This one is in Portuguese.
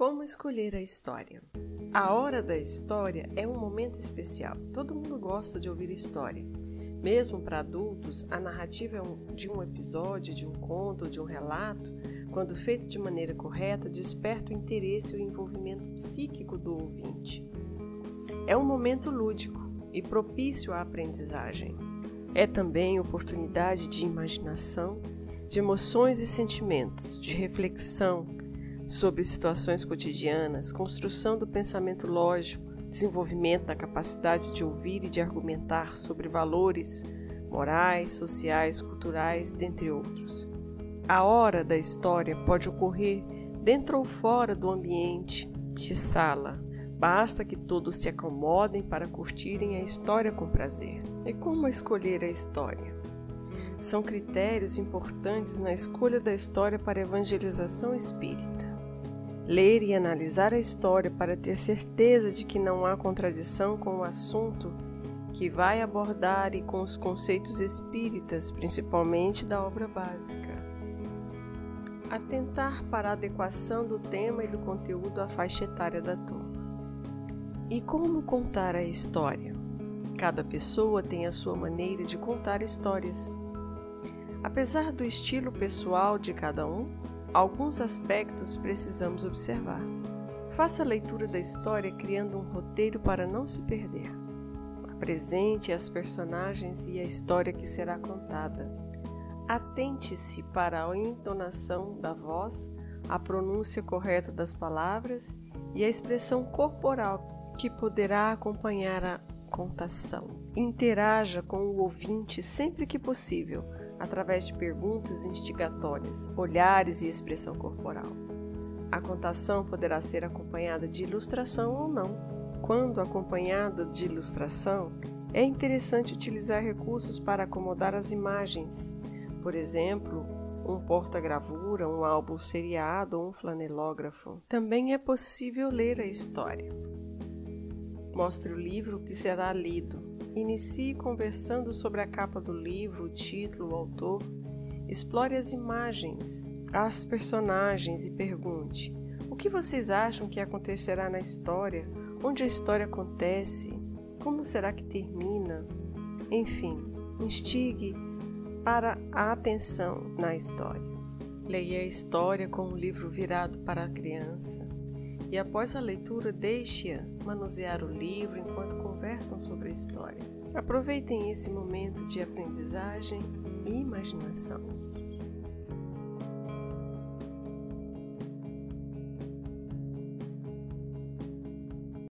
Como escolher a história? A hora da história é um momento especial. Todo mundo gosta de ouvir história. Mesmo para adultos, a narrativa é de um episódio, de um conto ou de um relato, quando feito de maneira correta, desperta o interesse e o envolvimento psíquico do ouvinte. É um momento lúdico e propício à aprendizagem. É também oportunidade de imaginação, de emoções e sentimentos, de reflexão, sobre situações cotidianas, construção do pensamento lógico, desenvolvimento da capacidade de ouvir e de argumentar sobre valores morais, sociais, culturais, dentre outros. A hora da história pode ocorrer dentro ou fora do ambiente de sala. Basta que todos se acomodem para curtirem a história com prazer. E como escolher a história? São critérios importantes na escolha da história para evangelização espírita ler e analisar a história para ter certeza de que não há contradição com o assunto que vai abordar e com os conceitos espíritas, principalmente da obra básica. Atentar para a adequação do tema e do conteúdo à faixa etária da turma. E como contar a história? Cada pessoa tem a sua maneira de contar histórias. Apesar do estilo pessoal de cada um, Alguns aspectos precisamos observar. Faça a leitura da história criando um roteiro para não se perder. Apresente as personagens e a história que será contada. Atente-se para a entonação da voz, a pronúncia correta das palavras e a expressão corporal que poderá acompanhar a contação. Interaja com o ouvinte sempre que possível através de perguntas instigatórias, olhares e expressão corporal. A contação poderá ser acompanhada de ilustração ou não. Quando acompanhada de ilustração, é interessante utilizar recursos para acomodar as imagens, por exemplo, um porta-gravura, um álbum seriado ou um flanelógrafo. Também é possível ler a história. Mostre o livro que será lido, Inicie conversando sobre a capa do livro, o título, o autor. Explore as imagens, as personagens e pergunte: o que vocês acham que acontecerá na história? Onde a história acontece? Como será que termina? Enfim, instigue para a atenção na história. Leia a história com o livro virado para a criança e após a leitura deixe-a manusear o livro enquanto conversam sobre a história. Aproveitem esse momento de aprendizagem e imaginação.